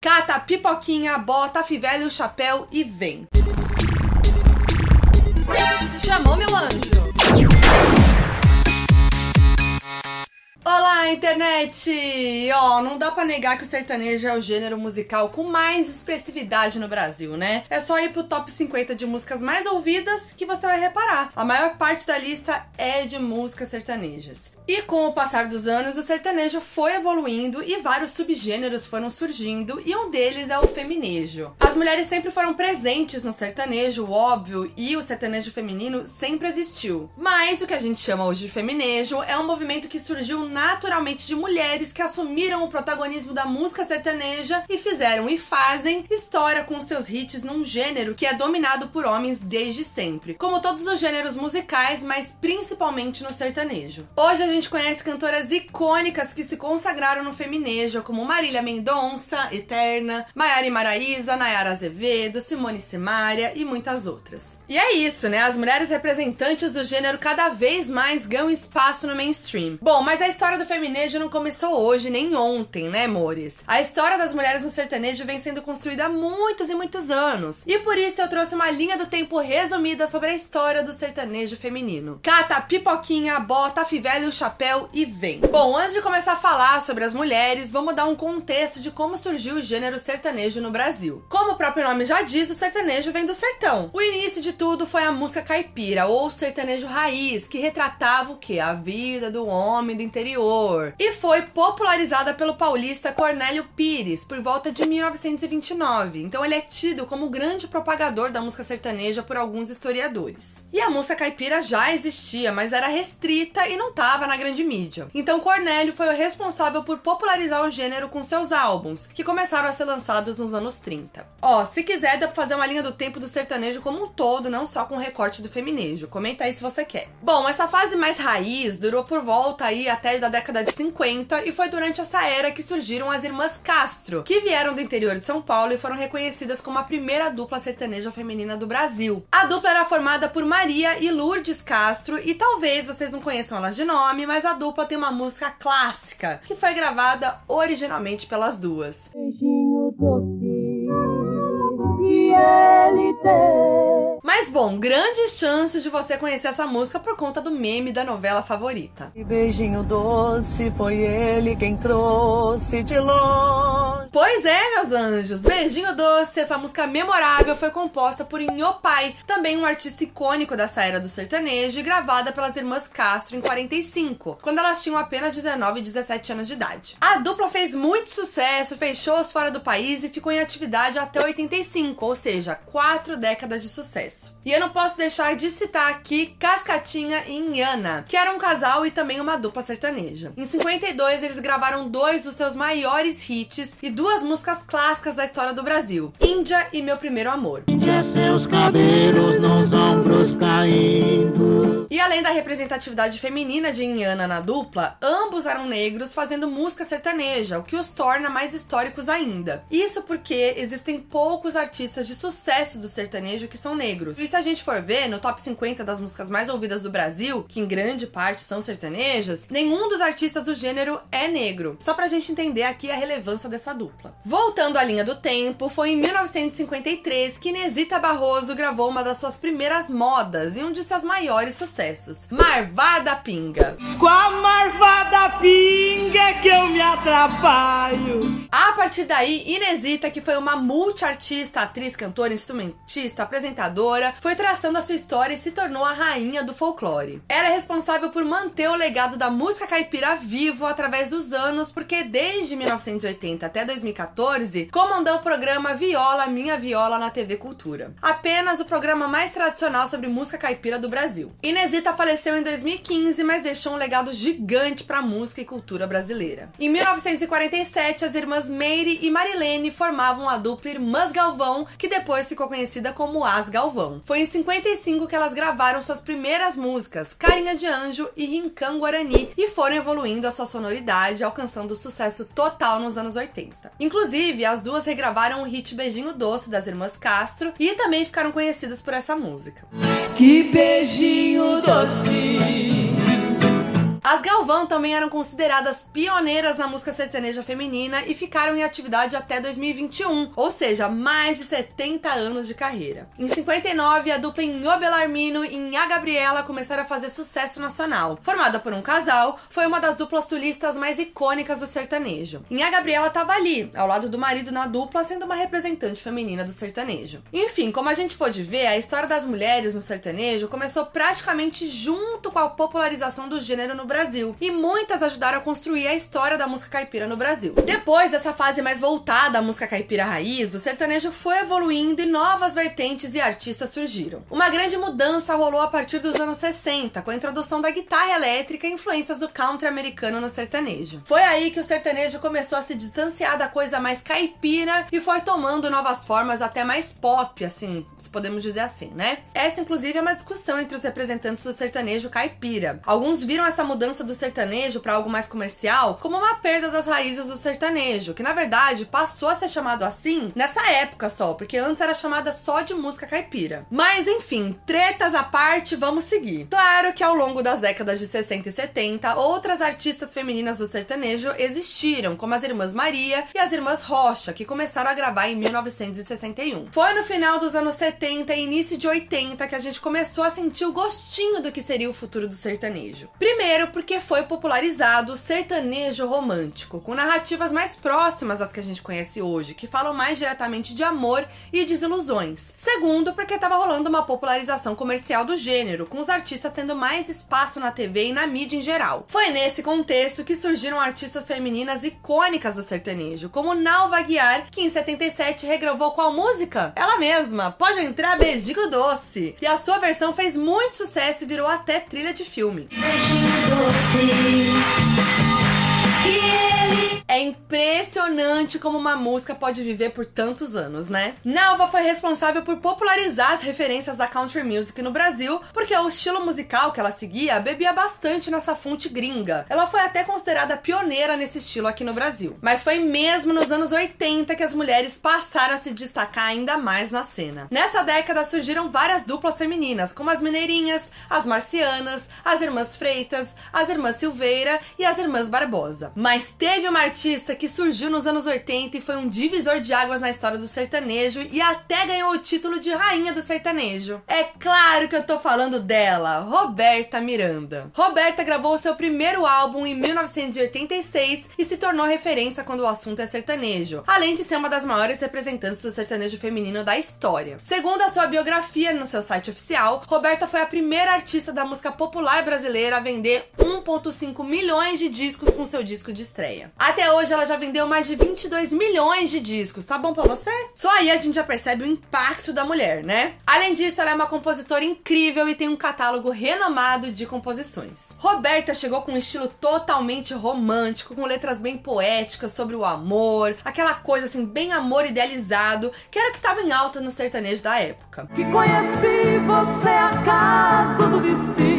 Cata a pipoquinha, bota a fivela e o chapéu e vem. Chamou meu anjo. Olá, internet! Ó, oh, não dá para negar que o sertanejo é o gênero musical com mais expressividade no Brasil, né? É só ir pro top 50 de músicas mais ouvidas que você vai reparar. A maior parte da lista é de músicas sertanejas. E com o passar dos anos, o sertanejo foi evoluindo e vários subgêneros foram surgindo, e um deles é o feminejo. As mulheres sempre foram presentes no sertanejo, óbvio, e o sertanejo feminino sempre existiu. Mas o que a gente chama hoje de feminejo é um movimento que surgiu naturalmente de mulheres que assumiram o protagonismo da música sertaneja e fizeram e fazem história com seus hits num gênero que é dominado por homens desde sempre, como todos os gêneros musicais, mas principalmente no sertanejo. Hoje a gente conhece cantoras icônicas que se consagraram no feminejo, como Marília Mendonça, Eterna, Maiara Maraíza, Nayara Azevedo, Simone Simaria e muitas outras. E é isso, né? As mulheres representantes do gênero cada vez mais ganham espaço no mainstream. Bom, mas a história do feminejo não começou hoje nem ontem, né, amores? A história das mulheres no sertanejo vem sendo construída há muitos e muitos anos. E por isso eu trouxe uma linha do tempo resumida sobre a história do sertanejo feminino. Cata a pipoquinha, bota a fivela e o chapéu e vem. Bom, antes de começar a falar sobre as mulheres, vamos dar um contexto de como surgiu o gênero sertanejo no Brasil. Como o próprio nome já diz, o sertanejo vem do sertão. O início de tudo foi a música caipira ou sertanejo raiz, que retratava o que? A vida do homem do interior. E foi popularizada pelo paulista Cornélio Pires por volta de 1929. Então ele é tido como o grande propagador da música sertaneja por alguns historiadores. E a música caipira já existia, mas era restrita e não estava na grande mídia. Então Cornélio foi o responsável por popularizar o gênero com seus álbuns, que começaram a ser lançados nos anos 30. Ó, se quiser dá pra fazer uma linha do tempo do sertanejo como um todo, não só com recorte do feminejo. Comenta aí se você quer. Bom, essa fase mais raiz durou por volta aí até da década de 50 e foi durante essa era que surgiram as irmãs Castro, que vieram do interior de São Paulo e foram reconhecidas como a primeira dupla sertaneja feminina do Brasil. A dupla era formada por Maria e Lourdes Castro e talvez vocês não conheçam elas de nome, mas a dupla tem uma música clássica que foi gravada originalmente pelas duas. Beijinho doce e ele tem mas bom, grandes chances de você conhecer essa música por conta do meme da novela favorita. E beijinho doce, foi ele quem trouxe de longe. Pois é, meus anjos, Beijinho Doce, essa música memorável foi composta por Inhopai, também um artista icônico dessa era do sertanejo e gravada pelas irmãs Castro em 45, quando elas tinham apenas 19 e 17 anos de idade. A dupla fez muito sucesso, fez shows fora do país e ficou em atividade até 85, ou seja, quatro décadas de sucesso E eu não posso deixar de citar aqui Cascatinha e Inhana, que eram um casal e também uma dupla sertaneja. Em 52, eles gravaram dois dos seus maiores hits e duas músicas clássicas da história do Brasil: Índia e Meu Primeiro Amor. Índia, seus cabelos nos ombros caindo. E além da representatividade feminina de Inhana na dupla, ambos eram negros fazendo música sertaneja, o que os torna mais históricos ainda. Isso porque existem poucos artistas de sucesso do sertanejo que são negros E se a gente for ver no top 50 das músicas mais ouvidas do Brasil, que em grande parte são sertanejas, nenhum dos artistas do gênero é negro. Só pra gente entender aqui a relevância dessa dupla. Voltando à linha do tempo, foi em 1953 que Inesita Barroso gravou uma das suas primeiras modas e um de seus maiores sucessos, Marvada Pinga. Com a Marvada Pinga que eu me atrapalho. A partir daí, Inesita, que foi uma multiartista, atriz, cantora, instrumentista, apresentadora, foi traçando a sua história e se tornou a rainha do folclore. Ela é responsável por manter o legado da música caipira vivo através dos anos, porque desde 1980 até 2014 comandou o programa Viola Minha Viola na TV Cultura. Apenas o programa mais tradicional sobre música caipira do Brasil. Inesita faleceu em 2015, mas deixou um legado gigante para a música e cultura brasileira. Em 1947, as irmãs Meire e Marilene formavam a dupla Irmãs Galvão, que depois ficou conhecida como As Galvão. Foi em 55 que elas gravaram suas primeiras músicas, Carinha de Anjo e Rincão Guarani, e foram evoluindo a sua sonoridade, alcançando sucesso total nos anos 80. Inclusive, as duas regravaram o hit Beijinho Doce das irmãs Castro e também ficaram conhecidas por essa música. Que beijinho doce As Galvão também eram consideradas pioneiras na música sertaneja feminina e ficaram em atividade até 2021, ou seja, mais de 70 anos de carreira. Em 59, a dupla Inho Belarmino e Inha Gabriela começaram a fazer sucesso nacional. Formada por um casal, foi uma das duplas sulistas mais icônicas do sertanejo. Inha Gabriela estava ali, ao lado do marido na dupla, sendo uma representante feminina do sertanejo. Enfim, como a gente pôde ver, a história das mulheres no sertanejo começou praticamente junto com a popularização do gênero no Brasil, e muitas ajudaram a construir a história da música caipira no Brasil. Depois dessa fase mais voltada à música caipira raiz, o sertanejo foi evoluindo e novas vertentes e artistas surgiram. Uma grande mudança rolou a partir dos anos 60, com a introdução da guitarra elétrica e influências do country americano no sertanejo. Foi aí que o sertanejo começou a se distanciar da coisa mais caipira e foi tomando novas formas até mais pop, assim, se podemos dizer assim, né? Essa, inclusive, é uma discussão entre os representantes do sertanejo caipira. Alguns viram essa mudança do sertanejo para algo mais comercial como uma perda das raízes do sertanejo, que na verdade passou a ser chamado assim nessa época só, porque antes era chamada só de música caipira. Mas enfim, tretas à parte, vamos seguir. Claro que ao longo das décadas de 60 e 70, outras artistas femininas do sertanejo existiram, como as irmãs Maria e as irmãs Rocha, que começaram a gravar em 1961. Foi no final dos anos 70 e início de 80 que a gente começou a sentir o gostinho do que seria o futuro do sertanejo. Primeiro, porque foi popularizado o sertanejo romântico, com narrativas mais próximas às que a gente conhece hoje, que falam mais diretamente de amor e desilusões. Segundo, porque estava rolando uma popularização comercial do gênero, com os artistas tendo mais espaço na TV e na mídia em geral. Foi nesse contexto que surgiram artistas femininas icônicas do sertanejo, como Nalva Guiar, que em 77 regravou qual música? Ela mesma, Pode Entrar Beijinho Doce. E a sua versão fez muito sucesso e virou até trilha de filme. Beijinho doce. É impressionante como uma música pode viver por tantos anos, né? Nalva foi responsável por popularizar as referências da country music no Brasil, porque o estilo musical que ela seguia bebia bastante nessa fonte gringa. Ela foi até considerada pioneira nesse estilo aqui no Brasil. Mas foi mesmo nos anos 80 que as mulheres passaram a se destacar ainda mais na cena. Nessa década surgiram várias duplas femininas, como as Mineirinhas, as Marcianas, as Irmãs Freitas, as Irmãs Silveira e as Irmãs Barbosa. Mas teve uma artista que surgiu nos anos 80 e foi um divisor de águas na história do sertanejo e até ganhou o título de rainha do sertanejo. É claro que eu tô falando dela, Roberta Miranda. Roberta gravou seu primeiro álbum em 1986 e se tornou referência quando o assunto é sertanejo, além de ser uma das maiores representantes do sertanejo feminino da história. Segundo a sua biografia no seu site oficial, Roberta foi a primeira artista da música popular brasileira a vender 1,5 milhões de discos com seu disco de estreia. Até hoje ela já vendeu mais de 22 milhões de discos, tá bom pra você? Só aí a gente já percebe o impacto da mulher, né? Além disso, ela é uma compositora incrível e tem um catálogo renomado de composições. Roberta chegou com um estilo totalmente romântico, com letras bem poéticas sobre o amor, aquela coisa assim, bem amor idealizado, que era o que tava em alta no sertanejo da época. Que conheci você acaso do destino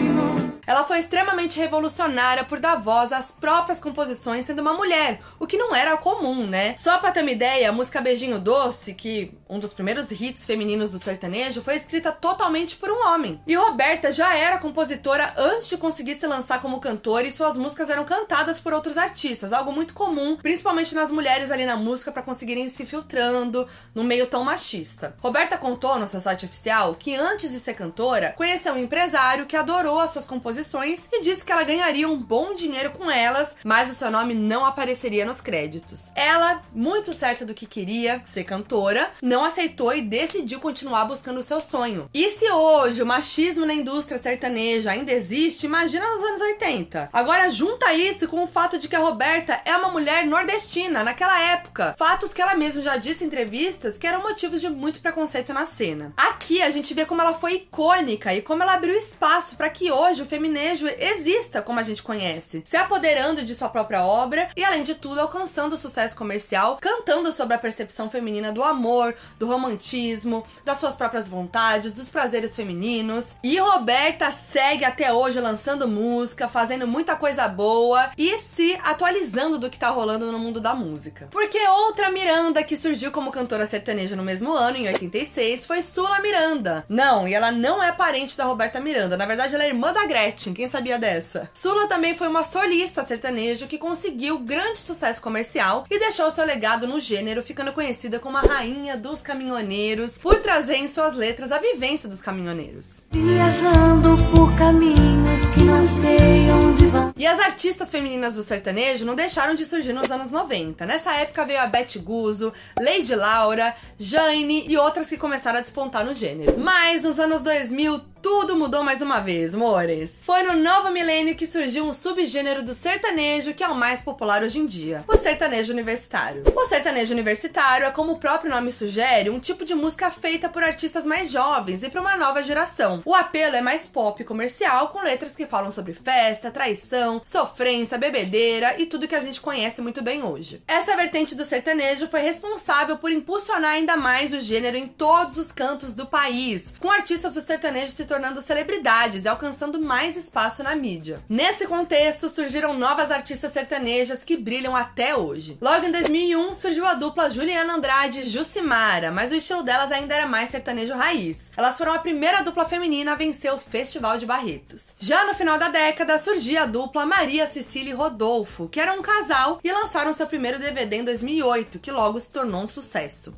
ela foi extremamente revolucionária por dar voz às próprias composições sendo uma mulher, o que não era comum, né? Só pra ter uma ideia, a música Beijinho Doce, que um dos primeiros hits femininos do sertanejo, foi escrita totalmente por um homem. E Roberta já era compositora antes de conseguir se lançar como cantora e suas músicas eram cantadas por outros artistas, algo muito comum, principalmente nas mulheres ali na música para conseguirem se filtrando no meio tão machista. Roberta contou no seu site oficial que antes de ser cantora, conheceu um empresário que adorou as suas composições composições e disse que ela ganharia um bom dinheiro com elas, mas o seu nome não apareceria nos créditos. Ela, muito certa do que queria, ser cantora, não aceitou e decidiu continuar buscando o seu sonho. E se hoje o machismo na indústria sertaneja ainda existe, imagina nos anos 80. Agora junta isso com o fato de que a Roberta é uma mulher nordestina naquela época. Fatos que ela mesma já disse em entrevistas que eram motivos de muito preconceito na cena. Aqui a gente vê como ela foi icônica e como ela abriu espaço para que hoje o feminismo feminejo exista como a gente conhece, se apoderando de sua própria obra e, além de tudo, alcançando sucesso comercial, cantando sobre a percepção feminina do amor, do romantismo, das suas próprias vontades, dos prazeres femininos. E Roberta segue até hoje lançando música, fazendo muita coisa boa e se atualizando do que tá rolando no mundo da música. Porque outra Miranda que surgiu como cantora sertaneja no mesmo ano, em 86, foi Sula Miranda. Não, e ela não é parente da Roberta Miranda. Na verdade, ela é irmã da Gretchen. Quem sabia dessa? Sula também foi uma solista sertanejo que conseguiu grande sucesso comercial e deixou seu legado no gênero, ficando conhecida como a rainha dos caminhoneiros por trazer em suas letras a vivência dos caminhoneiros. Viajando por caminhos que não sei onde vão. E as artistas femininas do sertanejo não deixaram de surgir nos anos 90. Nessa época veio a Beth Guzzo, Lady Laura, Jane e outras que começaram a despontar no gênero. Mas nos anos 2000 tudo mudou mais uma vez, mores. Foi no novo milênio que surgiu um subgênero do sertanejo que é o mais popular hoje em dia, o sertanejo universitário. O sertanejo universitário é, como o próprio nome sugere, um tipo de música feita por artistas mais jovens e para uma nova geração. O apelo é mais pop comercial, com letras que falam sobre festa, traição, sofrência, bebedeira e tudo que a gente conhece muito bem hoje. Essa vertente do sertanejo foi responsável por impulsionar ainda mais o gênero em todos os cantos do país, com artistas do sertanejo se tornando celebridades e alcançando mais espaço na mídia. Nesse contexto, surgiram novas artistas sertanejas que brilham até hoje. Logo em 2001, surgiu a dupla Juliana Andrade e Jucimara, mas o estilo delas ainda era mais sertanejo raiz. Elas foram a primeira dupla feminina a vencer o Festival de Barretos. Já no final da década, surgia a dupla Maria Cecília e Rodolfo, que eram um casal e lançaram seu primeiro DVD em 2008, que logo se tornou um sucesso.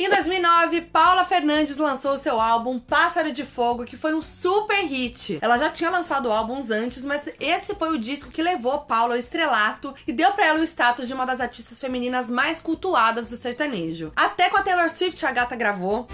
Em 2009, Paula Fernandes lançou seu álbum Pássaro de Fogo, que foi um super hit. Ela já tinha lançado álbuns antes, mas esse foi o disco que levou Paula ao estrelato e deu para ela o status de uma das artistas femininas mais cultuadas do sertanejo. Até com a Taylor Swift a gata gravou.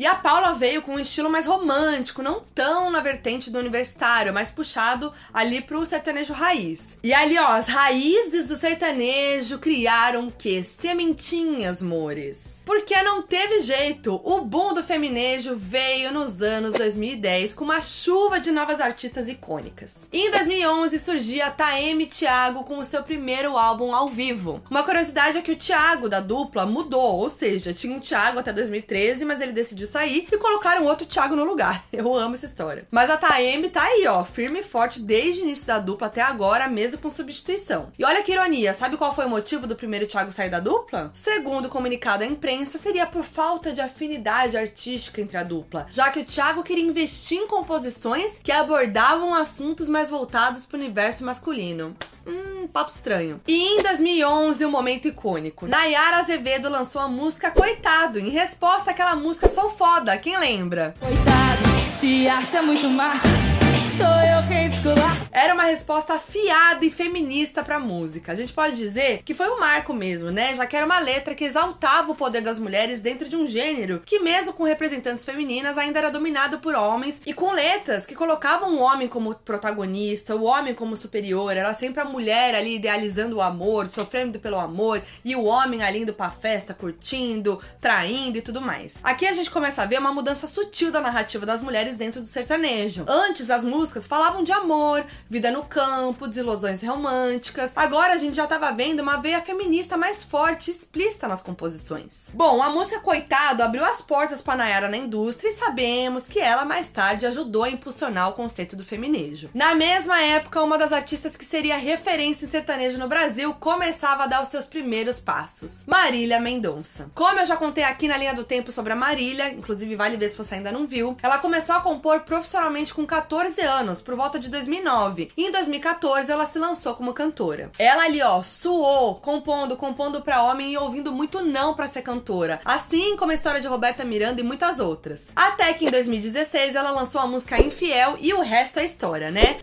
E a Paula veio com um estilo mais romântico, não tão na vertente do universitário, mas puxado ali pro sertanejo raiz. E ali, ó, as raízes do sertanejo criaram o quê? Sementinhas, mores. Porque não teve jeito. O boom do feminejo veio nos anos 2010 com uma chuva de novas artistas icônicas. E em 2011 surgia a Taeme Thiago com o seu primeiro álbum ao vivo. Uma curiosidade é que o Thiago da dupla mudou, ou seja, tinha um Thiago até 2013, mas ele decidiu sair e colocaram outro Thiago no lugar. Eu amo essa história. Mas a Taeme tá aí, ó, firme e forte desde o início da dupla até agora, mesmo com substituição. E olha que ironia, sabe qual foi o motivo do primeiro Thiago sair da dupla? Segundo o comunicado à imprensa, seria por falta de afinidade artística entre a dupla, já que o Thiago queria investir em composições que abordavam assuntos mais voltados para o universo masculino. Hum, papo estranho. E em 2011, um momento icônico. Nayara Azevedo lançou a música Coitado, em resposta àquela música Sou Foda, quem lembra? Coitado, se acha muito macho, sou eu quem descolar. Era uma resposta afiada e feminista pra música. A gente pode dizer que foi um marco mesmo, né? Já que era uma letra que exaltava o poder das mulheres dentro de um gênero que, mesmo com representantes femininas, ainda era dominado por homens e com letras que colocavam o homem como protagonista, o homem como superior. Era sempre a mulher ali idealizando o amor, sofrendo pelo amor, e o homem ali indo pra festa, curtindo, traindo e tudo mais. Aqui a gente começa a ver uma mudança sutil da narrativa das mulheres dentro do sertanejo. Antes, as músicas falavam de amor, vida no campo, desilusões românticas. Agora a gente já tava vendo uma veia feminista mais forte explícita nas composições. Bom, a música Coitado abriu as portas para Nayara na indústria e sabemos que ela mais tarde ajudou a impulsionar o conceito do feminejo. Na mesma época, uma das artistas que seria referência em sertanejo no Brasil começava a dar os seus primeiros passos. Marília Mendonça. Como eu já contei aqui na linha do tempo sobre a Marília, inclusive vale ver se você ainda não viu, ela começou a compor profissionalmente com 14 anos, por volta de 2009. E em 2014 ela se lançou como cantora. Ela ali, ó, suou, compondo, compondo pra homem e ouvindo muito não pra ser cantora. Assim como a história de Roberta Miranda e muitas outras. Até que em 2016 ela lançou a música Infiel e o resto é história, né?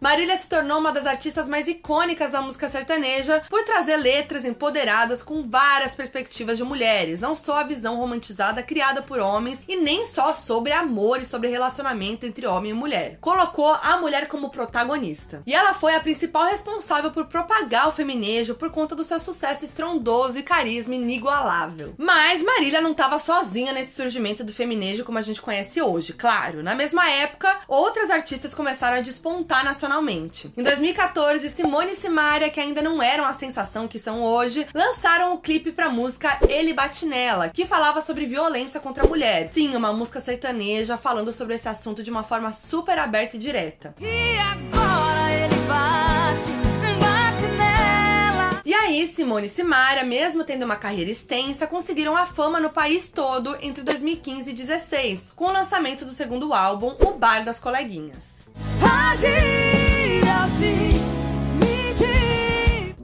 Marília se tornou uma das artistas mais icônicas da música sertaneja por trazer letras empoderadas com várias perspectivas de mulheres, não só a visão romantizada criada por homens e nem só sobre amor e sobre relacionamento entre homem e mulher. Colocou a mulher como protagonista. E ela foi a principal responsável por propagar o feminejo por conta do seu sucesso estrondoso e carisma inigualável. Mas Marília não estava sozinha nesse surgimento do feminejo como a gente conhece hoje, claro. Na mesma época, outras artistas começaram a despontar nacionalmente. Em Em 2014, Simone e Simaria, que ainda não eram a sensação que são hoje, lançaram o clipe pra música Ele Bate Nela, que falava sobre violência contra a mulher. Sim, uma música sertaneja falando sobre esse assunto de uma forma super aberta e direta. E agora ele bate. E aí, Simone e Simaria, mesmo tendo uma carreira extensa, conseguiram a fama no país todo entre 2015 e 2016, com o lançamento do segundo álbum, O Bar das Coleguinhas. Agir assim.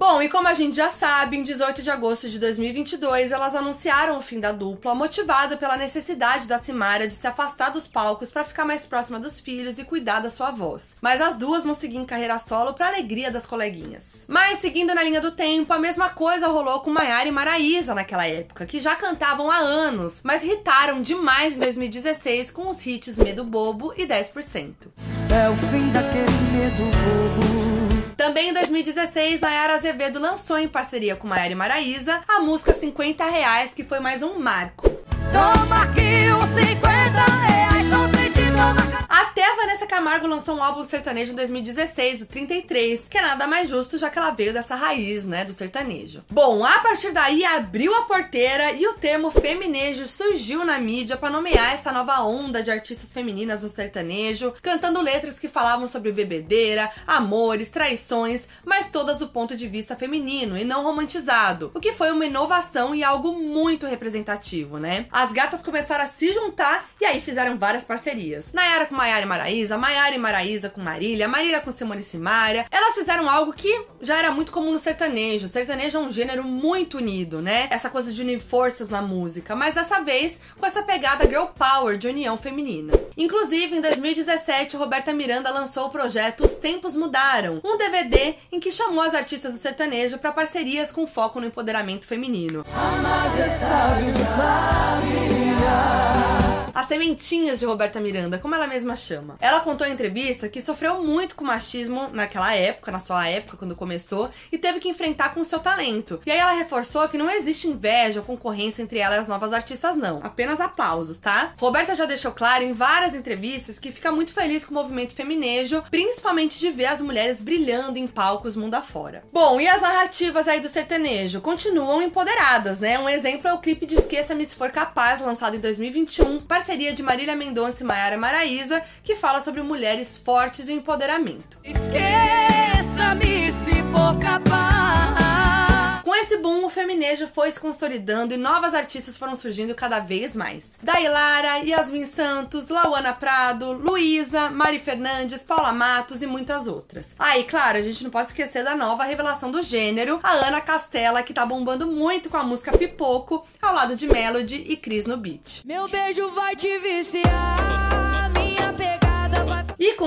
Bom, e como a gente já sabe, em 18 de agosto de 2022, elas anunciaram o fim da dupla, motivada pela necessidade da Simaria de se afastar dos palcos para ficar mais próxima dos filhos e cuidar da sua voz. Mas as duas vão seguir em carreira solo para alegria das coleguinhas. Mas seguindo na linha do tempo, a mesma coisa rolou com Maiara e Maraísa naquela época, que já cantavam há anos, mas irritaram demais em 2016 com os hits Medo Bobo e 10%. É o fim daquele medo bobo. Também em 2016, Nayara Azevedo lançou em parceria com Maiara e Maraísa a música 50 reais, que foi mais um marco. Toma aqui os 50 reais, Até a Vanessa Camargo lançou um álbum sertanejo em 2016, o 33, que é nada mais justo já que ela veio dessa raiz, né, do sertanejo. Bom, a partir daí abriu a porteira e o termo feminejo surgiu na mídia para nomear essa nova onda de artistas femininas no sertanejo, cantando letras que falavam sobre bebedeira, amores, traições, mas todas do ponto de vista feminino e não romantizado, o que foi uma inovação e algo muito representativo, né? As gatas começaram a se juntar e aí fizeram várias parcerias. Nayara com Maiara e Maraísa, Maiara e Maraísa com Marília, Marília com Simone e Simaria. Elas fizeram algo que já era muito comum no sertanejo. O sertanejo é um gênero muito unido, né? Essa coisa de unir forças na música, mas dessa vez com essa pegada girl power de união feminina. Inclusive, em 2017, Roberta Miranda lançou o projeto Os Tempos Mudaram, um DVD em que chamou as artistas do sertanejo para parcerias com foco no empoderamento feminino. As sementinhas de Roberta Miranda, como ela mesma chama. Ela contou em entrevista que sofreu muito com machismo naquela época, na sua época, quando começou, e teve que enfrentar com seu talento. E aí ela reforçou que não existe inveja ou concorrência entre ela e as novas artistas, não. Apenas aplausos, tá? Roberta já deixou claro em várias entrevistas que fica muito feliz com o movimento feminejo, principalmente de ver as mulheres brilhando em palcos mundo afora. Bom, e as narrativas aí do sertanejo? Continuam empoderadas, né? Um exemplo é o clipe de Esqueça-me Se For Capaz, lançado em 2021, parceria de Marília Mendonça e Maiara Maraísa, que fala sobre mulheres fortes e empoderamento. Esqueça-me se for capaz. Boom, o feminejo foi se consolidando e novas artistas foram surgindo cada vez mais. Dailara, Yasmin Santos, Lauana Prado, Luísa, Mari Fernandes, Paula Matos e muitas outras. Ah, e claro, a gente não pode esquecer da nova revelação do gênero, a Ana Castela, que tá bombando muito com a música Pipoco, ao lado de Melody e Cris no beat. Meu beijo vai te viciar,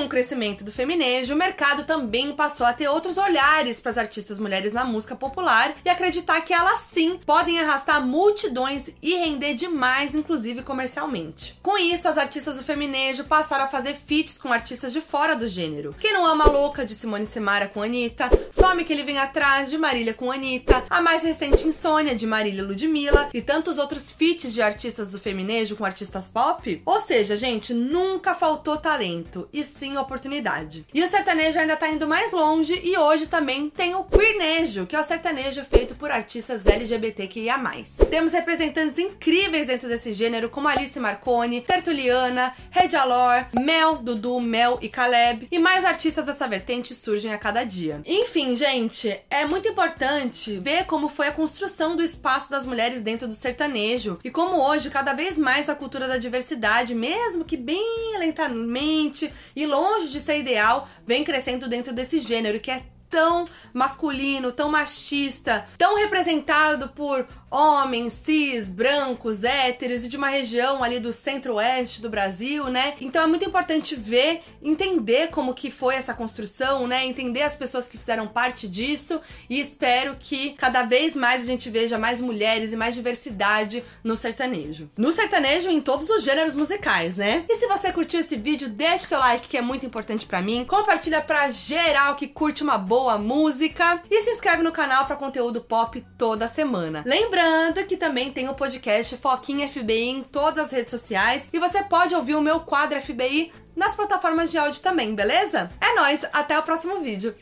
o crescimento do feminejo, o mercado também passou a ter outros olhares para as artistas mulheres na música popular e acreditar que elas sim podem arrastar multidões e render demais, inclusive comercialmente. Com isso, as artistas do feminejo passaram a fazer feats com artistas de fora do gênero. Quem não ama louca de Simone Simara com Anitta, Some que ele vem atrás de Marília com Anitta, a mais recente Insônia de Marília Ludmilla e tantos outros feats de artistas do feminejo com artistas pop. Ou seja, gente, nunca faltou talento e sim oportunidade. E o sertanejo ainda tá indo mais longe e hoje também tem o queernejo, que é o sertanejo feito por artistas LGBTQIA+. Temos representantes incríveis dentro desse gênero, como Alice Marconi, Tertuliana, Red Alor, Mel, Dudu, Mel e Caleb, e mais artistas dessa vertente surgem a cada dia. Enfim, gente, é muito importante ver como foi a construção do espaço das mulheres dentro do sertanejo e como hoje, cada vez mais, a cultura da diversidade, mesmo que bem lentamente e longe de ser ideal, vem crescendo dentro desse gênero que é tão masculino, tão machista, tão representado por homens cis, brancos, héteros e de uma região ali do centro-oeste do Brasil, né? Então é muito importante ver, entender como que foi essa construção, né? Entender as pessoas que fizeram parte disso e espero que cada vez mais a gente veja mais mulheres e mais diversidade no sertanejo. No sertanejo em todos os gêneros musicais, né? E se você curtiu esse vídeo, deixe seu like que é muito importante pra mim. Compartilha pra geral que curte uma boa boa música e se inscreve no canal para conteúdo pop toda semana. Lembrando que também tem o podcast Foquinha FBI em todas as redes sociais e você pode ouvir o meu quadro FBI nas plataformas de áudio também, beleza? É nóis, até o próximo vídeo.